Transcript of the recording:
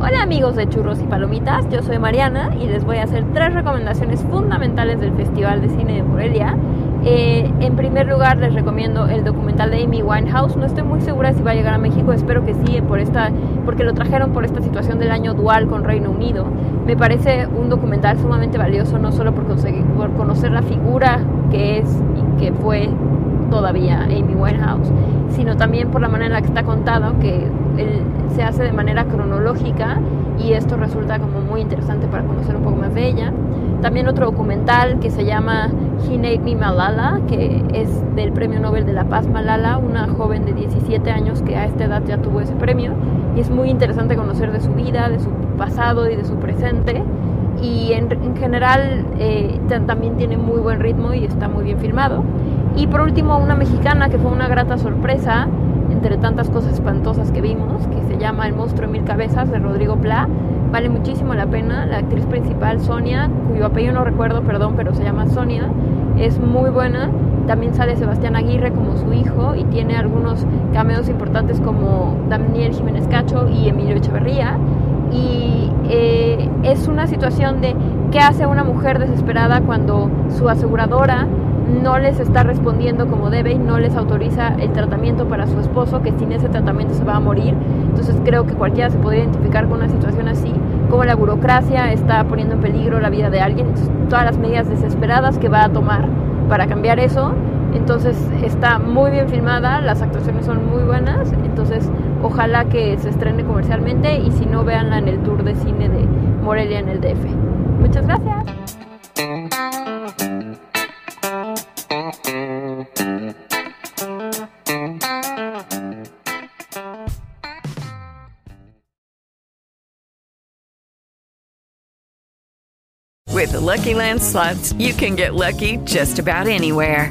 Hola amigos de Churros y Palomitas, yo soy Mariana y les voy a hacer tres recomendaciones fundamentales del Festival de Cine de Morelia. Eh, en primer lugar les recomiendo el documental de Amy Winehouse, no estoy muy segura si va a llegar a México, espero que sí, por esta, porque lo trajeron por esta situación del año dual con Reino Unido. Me parece un documental sumamente valioso, no solo por, conseguir, por conocer la figura que es y que fue todavía Amy Winehouse, sino también por la manera en la que está contado, que él se hace de manera cronológica y esto resulta como muy interesante para conocer un poco más de ella. También otro documental que se llama He Named Me Malala, que es del Premio Nobel de la Paz Malala, una joven de 17 años que a esta edad ya tuvo ese premio y es muy interesante conocer de su vida, de su pasado y de su presente y en, en general eh, también tiene muy buen ritmo y está muy bien filmado. Y por último, una mexicana que fue una grata sorpresa entre tantas cosas espantosas que vimos, que se llama El monstruo de mil cabezas de Rodrigo Pla. Vale muchísimo la pena. La actriz principal, Sonia, cuyo apellido no recuerdo, perdón, pero se llama Sonia, es muy buena. También sale Sebastián Aguirre como su hijo y tiene algunos cameos importantes como Daniel Jiménez Cacho y Emilio Echeverría. Es una situación de qué hace una mujer desesperada cuando su aseguradora no les está respondiendo como debe y no les autoriza el tratamiento para su esposo, que sin ese tratamiento se va a morir. Entonces creo que cualquiera se podría identificar con una situación así, como la burocracia está poniendo en peligro la vida de alguien, todas las medidas desesperadas que va a tomar para cambiar eso. Entonces está muy bien filmada, las actuaciones son muy buenas, entonces ojalá que se estrene comercialmente y si no, véanla en el tour de cine de Morelia en el DF. Muchas gracias. With the Lucky Land slots, you can get lucky just about anywhere.